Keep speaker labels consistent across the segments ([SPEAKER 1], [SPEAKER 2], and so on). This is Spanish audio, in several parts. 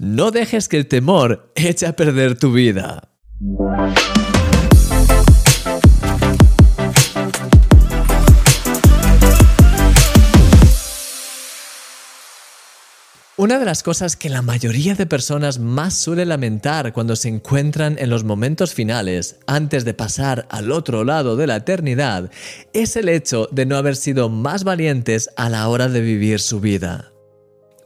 [SPEAKER 1] no dejes que el temor eche a perder tu vida. Una de las cosas que la mayoría de personas más suele lamentar cuando se encuentran en los momentos finales, antes de pasar al otro lado de la eternidad, es el hecho de no haber sido más valientes a la hora de vivir su vida.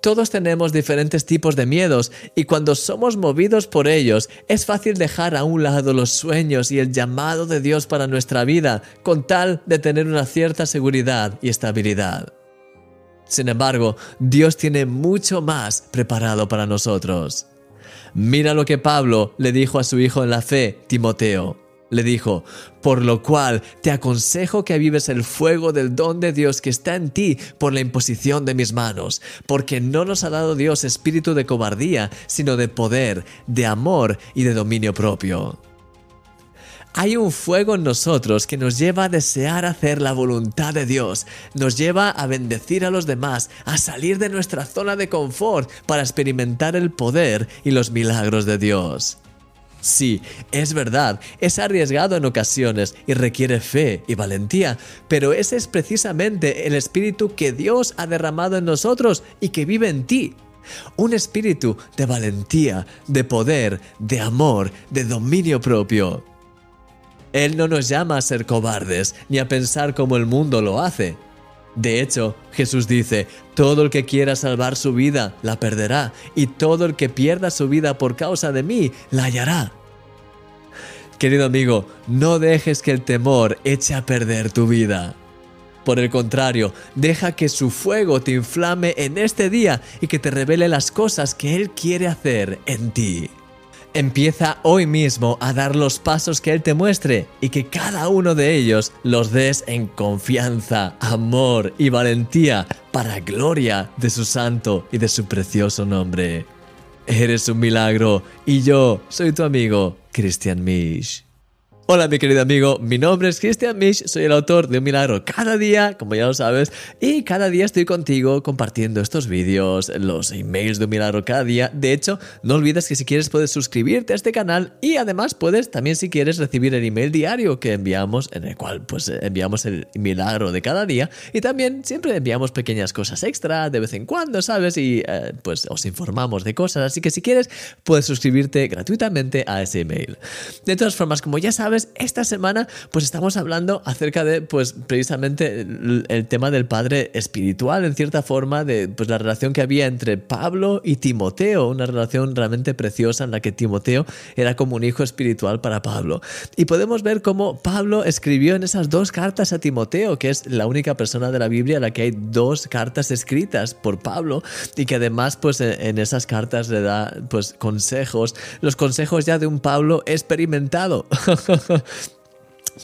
[SPEAKER 1] Todos tenemos diferentes tipos de miedos y cuando somos movidos por ellos es fácil dejar a un lado los sueños y el llamado de Dios para nuestra vida con tal de tener una cierta seguridad y estabilidad. Sin embargo, Dios tiene mucho más preparado para nosotros. Mira lo que Pablo le dijo a su hijo en la fe, Timoteo. Le dijo, por lo cual te aconsejo que avives el fuego del don de Dios que está en ti por la imposición de mis manos, porque no nos ha dado Dios espíritu de cobardía, sino de poder, de amor y de dominio propio. Hay un fuego en nosotros que nos lleva a desear hacer la voluntad de Dios, nos lleva a bendecir a los demás, a salir de nuestra zona de confort para experimentar el poder y los milagros de Dios. Sí, es verdad, es arriesgado en ocasiones y requiere fe y valentía, pero ese es precisamente el espíritu que Dios ha derramado en nosotros y que vive en ti. Un espíritu de valentía, de poder, de amor, de dominio propio. Él no nos llama a ser cobardes ni a pensar como el mundo lo hace. De hecho, Jesús dice, todo el que quiera salvar su vida la perderá, y todo el que pierda su vida por causa de mí la hallará. Querido amigo, no dejes que el temor eche a perder tu vida. Por el contrario, deja que su fuego te inflame en este día y que te revele las cosas que Él quiere hacer en ti. Empieza hoy mismo a dar los pasos que Él te muestre y que cada uno de ellos los des en confianza, amor y valentía para gloria de su santo y de su precioso nombre. Eres un milagro y yo soy tu amigo, Christian Misch. Hola mi querido amigo, mi nombre es Christian Misch, soy el autor de Un Milagro cada día, como ya lo sabes, y cada día estoy contigo compartiendo estos vídeos, los emails de Un Milagro cada día. De hecho, no olvides que si quieres puedes suscribirte a este canal y además puedes también si quieres recibir el email diario que enviamos, en el cual pues enviamos el milagro de cada día y también siempre enviamos pequeñas cosas extra de vez en cuando, ¿sabes? Y eh, pues os informamos de cosas, así que si quieres puedes suscribirte gratuitamente a ese email. De todas formas, como ya sabes, esta semana pues estamos hablando acerca de pues precisamente el, tema del padre espiritual en cierta forma, de pues la relación que había entre Pablo y Timoteo, una relación realmente preciosa en la que Timoteo era como un hijo espiritual para Pablo. Y podemos ver cómo Pablo escribió en esas dos cartas a Timoteo, que es la única persona de la Biblia a la que hay dos cartas escritas por Pablo y que además pues en esas cartas le da pues consejos, los consejos ya de un Pablo experimentado.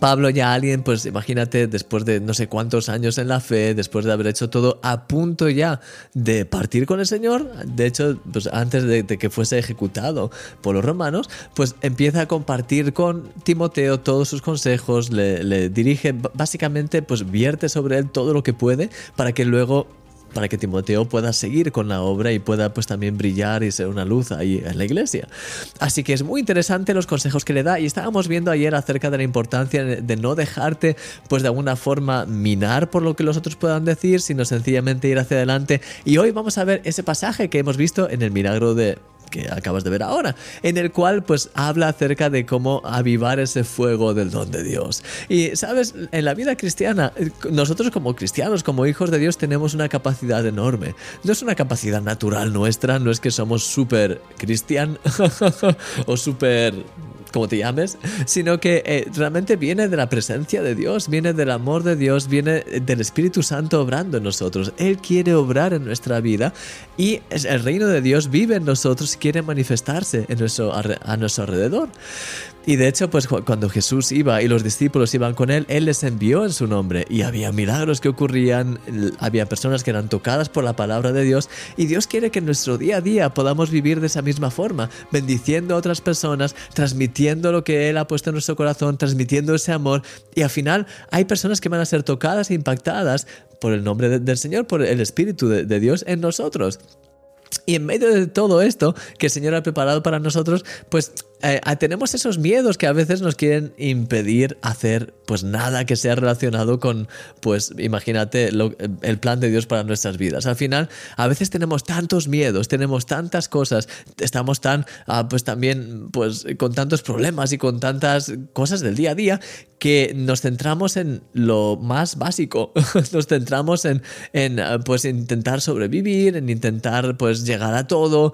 [SPEAKER 1] Pablo ya alguien, pues imagínate, después de no sé cuántos años en la fe, después de haber hecho todo, a punto ya de partir con el Señor, de hecho, pues antes de, que fuese ejecutado por los romanos, pues empieza a compartir con Timoteo todos sus consejos, le, le dirige, básicamente, pues vierte sobre él todo lo que puede para que luego para que Timoteo pueda seguir con la obra y pueda pues también brillar y ser una luz ahí en la iglesia. Así que es muy interesante los consejos que le da y estábamos viendo ayer acerca de la importancia de no dejarte pues de alguna forma minar por lo que los otros puedan decir, sino sencillamente ir hacia adelante y hoy vamos a ver ese pasaje que hemos visto en el milagro de que acabas de ver ahora, en el cual pues habla acerca de cómo avivar ese fuego del don de Dios. Y sabes, en la vida cristiana, nosotros como cristianos, como hijos de Dios, tenemos una capacidad enorme. No es una capacidad natural nuestra, no es que somos súper cristian o súper como te llames, sino que eh, realmente viene de la presencia de Dios, viene del amor de Dios, viene del Espíritu Santo obrando en nosotros. Él quiere obrar en nuestra vida y el reino de Dios vive en nosotros y quiere manifestarse en nuestro, a nuestro alrededor. Y de hecho, pues cuando Jesús iba y los discípulos iban con él, él les envió en su nombre. Y había milagros que ocurrían, había personas que eran tocadas por la palabra de Dios. Y Dios quiere que en nuestro día a día podamos vivir de esa misma forma, bendiciendo a otras personas, transmitiendo lo que Él ha puesto en nuestro corazón, transmitiendo ese amor. Y al final hay personas que van a ser tocadas e impactadas por el nombre del Señor, por el Espíritu de Dios en nosotros. Y en medio de todo esto que el Señor ha preparado para nosotros, pues eh, tenemos esos miedos que a veces nos quieren impedir hacer pues nada que sea relacionado con, pues imagínate, el plan de Dios para nuestras vidas. Al final, a veces tenemos tantos miedos, tenemos tantas cosas, estamos tan, ah, pues también, pues con tantos problemas y con tantas cosas del día a día que nos centramos en lo más básico, nos centramos en, en ah, pues intentar sobrevivir, en intentar pues llegar a todo,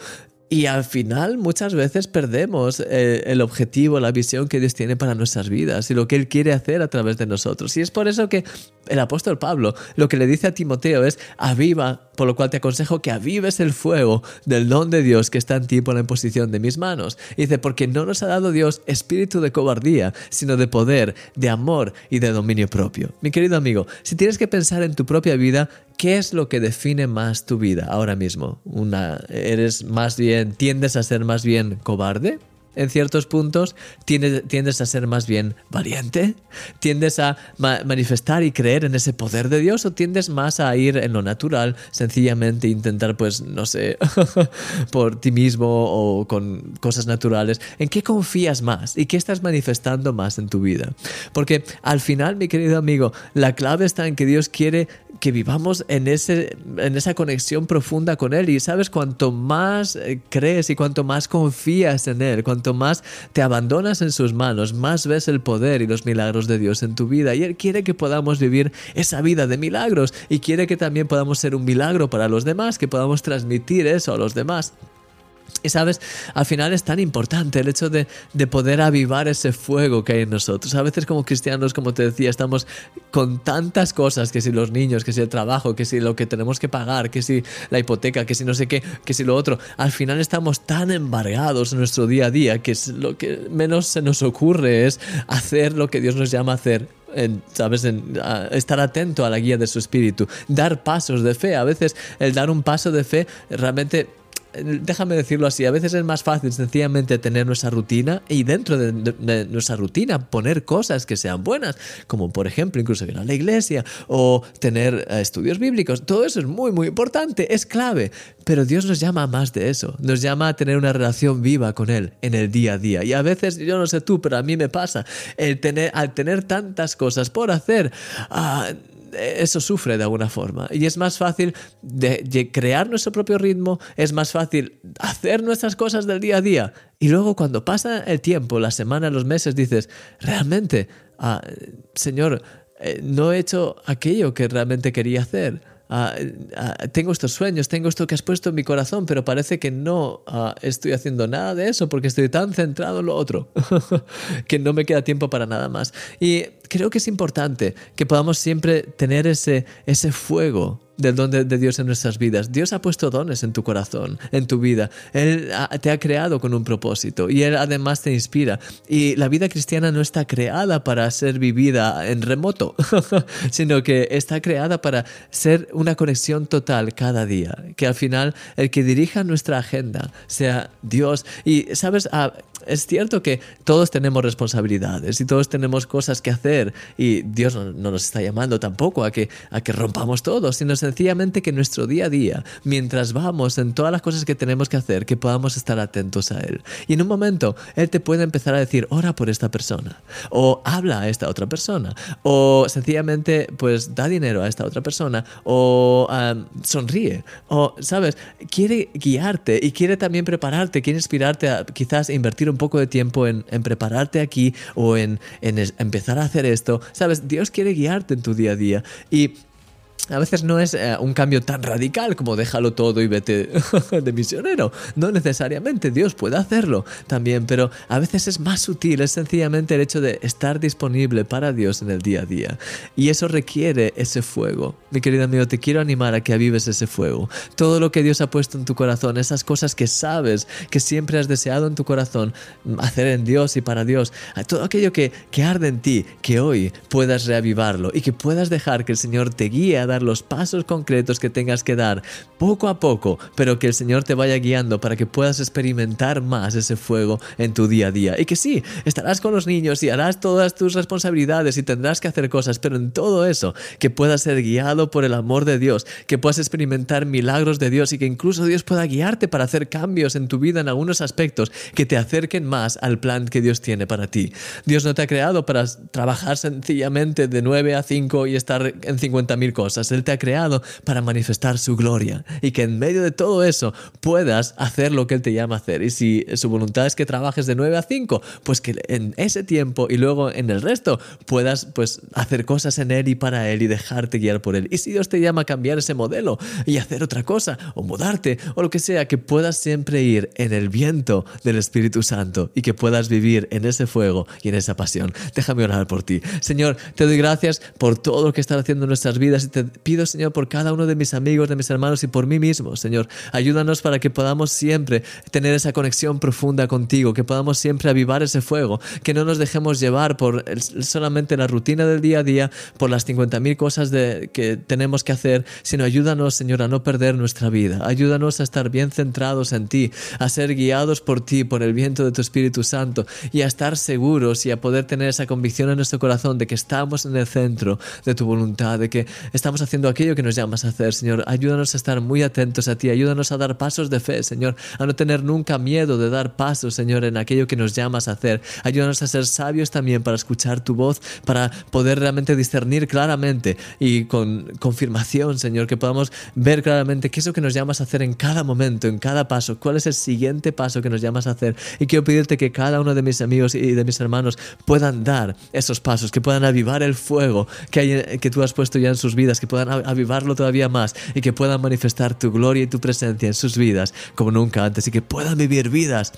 [SPEAKER 1] y al final muchas veces perdemos eh, el objetivo, la visión que Dios tiene para nuestras vidas y lo que Él quiere hacer a través de nosotros. Y es por eso que el apóstol Pablo lo que le dice a Timoteo es, aviva, por lo cual te aconsejo que avives el fuego del don de Dios que está en ti por la imposición de mis manos. Y dice, porque no nos ha dado Dios espíritu de cobardía, sino de poder, de amor y de dominio propio. Mi querido amigo, si tienes que pensar en tu propia vida, ¿Qué es lo que define más tu vida ahora mismo? Una, ¿Eres más bien, tiendes a ser más bien cobarde? En ciertos puntos, tiendes, a ser más bien valiente, tiendes a manifestar y creer en ese poder de Dios o tiendes más a ir en lo natural, sencillamente intentar, pues, no sé, por ti mismo o con cosas naturales. ¿En qué confías más y qué estás manifestando más en tu vida? Porque al final, mi querido amigo, la clave está en que Dios quiere que vivamos en, ese, en esa conexión profunda con Él. Y sabes, cuanto más eh, crees y cuanto más confías en Él, cuanto más te abandonas en sus manos, más ves el poder y los milagros de Dios en tu vida. Y Él quiere que podamos vivir esa vida de milagros y quiere que también podamos ser un milagro para los demás, que podamos transmitir eso a los demás. Y sabes, al final es tan importante el hecho de, poder avivar ese fuego que hay en nosotros. A veces como cristianos, como te decía, estamos con tantas cosas, que si los niños, que si el trabajo, que si lo que tenemos que pagar, que si la hipoteca, que si no sé qué, que si lo otro. Al final estamos tan embargados en nuestro día a día que lo que menos se nos ocurre es hacer lo que Dios nos llama a hacer ¿sabes? Estar atento a la guía de su espíritu, dar pasos de fe. A veces el dar un paso de fe realmente déjame decirlo así, a veces es más fácil sencillamente tener nuestra rutina y dentro de, nuestra rutina poner cosas que sean buenas, como por ejemplo incluso ir a la iglesia o tener eh, estudios bíblicos. Todo eso es muy, muy importante, es clave, pero Dios nos llama a más de eso, nos llama a tener una relación viva con Él en el día a día. Y a veces, yo no sé tú, pero a mí me pasa, el tener, al tener tantas cosas por hacer, ah, eso sufre de alguna forma. Y es más fácil de, crear nuestro propio ritmo, es más fácil hacer nuestras cosas del día a día. Y luego cuando pasa el tiempo, la semana, los meses, dices, realmente, ah, Señor, eh, no he hecho aquello que realmente quería hacer. Ah, ah, tengo estos sueños, tengo esto que has puesto en mi corazón, pero parece que no estoy haciendo nada de eso porque estoy tan centrado en lo otro que no me queda tiempo para nada más. Y creo que es importante que podamos siempre tener ese, ese fuego del don de, Dios en nuestras vidas. Dios ha puesto dones en tu corazón, en tu vida. Él te ha creado con un propósito y Él además te inspira. Y la vida cristiana no está creada para ser vivida en remoto, sino que está creada para ser una conexión total cada día. Que al final el que dirija nuestra agenda sea Dios. Y sabes, ah, es cierto que todos tenemos responsabilidades y todos tenemos cosas que hacer y Dios no, nos está llamando tampoco a que, a que rompamos todo, sino sencillamente que nuestro día a día, mientras vamos en todas las cosas que tenemos que hacer, que podamos estar atentos a Él. Y en un momento Él te puede empezar a decir, ora por esta persona, o habla a esta otra persona, o sencillamente pues da dinero a esta otra persona, o sonríe, o sabes, quiere guiarte y quiere también prepararte, quiere inspirarte a quizás invertir un poco de tiempo en, prepararte aquí o en, en empezar a hacer esto. Sabes, Dios quiere guiarte en tu día a día. Y a veces no es eh, un cambio tan radical como déjalo todo y vete de misionero. No necesariamente, Dios puede hacerlo también, pero a veces es más sutil, es sencillamente el hecho de estar disponible para Dios en el día a día. Y eso requiere ese fuego. Mi querido amigo, te quiero animar a que avives ese fuego. Todo lo que Dios ha puesto en tu corazón, esas cosas que sabes, que siempre has deseado en tu corazón, hacer en Dios y para Dios, todo aquello que, que arde en ti, que hoy puedas reavivarlo y que puedas dejar que el Señor te guíe a los pasos concretos que tengas que dar poco a poco, pero que el Señor te vaya guiando para que puedas experimentar más ese fuego en tu día a día. Y que sí, estarás con los niños y harás todas tus responsabilidades y tendrás que hacer cosas, pero en todo eso, que puedas ser guiado por el amor de Dios, que puedas experimentar milagros de Dios y que incluso Dios pueda guiarte para hacer cambios en tu vida en algunos aspectos que te acerquen más al plan que Dios tiene para ti. Dios no te ha creado para trabajar sencillamente de 9 a 5 y estar en 50.000 cosas. Él te ha creado para manifestar su gloria y que en medio de todo eso puedas hacer lo que Él te llama a hacer. Y si su voluntad es que trabajes de 9 a 5, pues que en ese tiempo y luego en el resto puedas pues hacer cosas en Él y para Él y dejarte guiar por Él. Y si Dios te llama a cambiar ese modelo y hacer otra cosa o mudarte o lo que sea, que puedas siempre ir en el viento del Espíritu Santo y que puedas vivir en ese fuego y en esa pasión. Déjame orar por ti. Señor, te doy gracias por todo lo que estás haciendo en nuestras vidas y te pido, Señor, por cada uno de mis amigos, de mis hermanos y por mí mismo, Señor. Ayúdanos para que podamos siempre tener esa conexión profunda contigo, que podamos siempre avivar ese fuego, que no nos dejemos llevar por solamente la rutina del día a día, por las 50.000 cosas que tenemos que hacer, sino ayúdanos, Señor, a no perder nuestra vida. Ayúdanos a estar bien centrados en ti, a ser guiados por ti, por el viento de tu Espíritu Santo y a estar seguros y a poder tener esa convicción en nuestro corazón de que estamos en el centro de tu voluntad, de que estamos haciendo aquello que nos llamas a hacer, Señor. Ayúdanos a estar muy atentos a ti, ayúdanos a dar pasos de fe, Señor, a no tener nunca miedo de dar pasos, Señor, en aquello que nos llamas a hacer. Ayúdanos a ser sabios también para escuchar tu voz, para poder realmente discernir claramente y con confirmación, Señor, que podamos ver claramente qué es lo que nos llamas a hacer en cada momento, en cada paso, cuál es el siguiente paso que nos llamas a hacer. Y quiero pedirte que cada uno de mis amigos y de mis hermanos puedan dar esos pasos, que puedan avivar el fuego que, hay, que tú has puesto ya en sus vidas, que puedan avivarlo todavía más y que puedan manifestar tu gloria y tu presencia en sus vidas como nunca antes y que puedan vivir vidas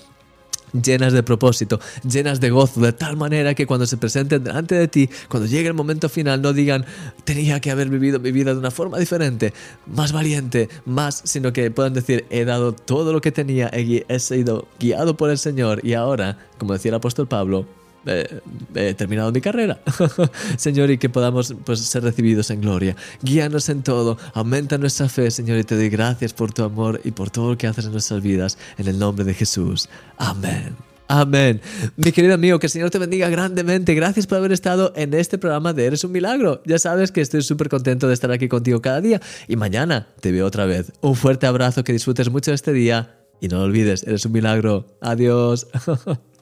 [SPEAKER 1] llenas de propósito, llenas de gozo, de tal manera que cuando se presenten delante de ti, cuando llegue el momento final, no digan, tenía que haber vivido mi vida de una forma diferente, más valiente, más, sino que puedan decir, he dado todo lo que tenía, he sido guiado por el Señor y ahora, como decía el apóstol Pablo, he terminado mi carrera. Señor, y que podamos pues, ser recibidos en gloria. Guíanos en todo, aumenta nuestra fe, Señor, y te doy gracias por tu amor y por todo lo que haces en nuestras vidas. En el nombre de Jesús. Amén. Amén. Mi querido amigo, que el Señor te bendiga grandemente. Gracias por haber estado en este programa de Eres un Milagro. Ya sabes que estoy súper contento de estar aquí contigo cada día y mañana te veo otra vez. Un fuerte abrazo, que disfrutes mucho este día y no lo olvides, eres un milagro. Adiós.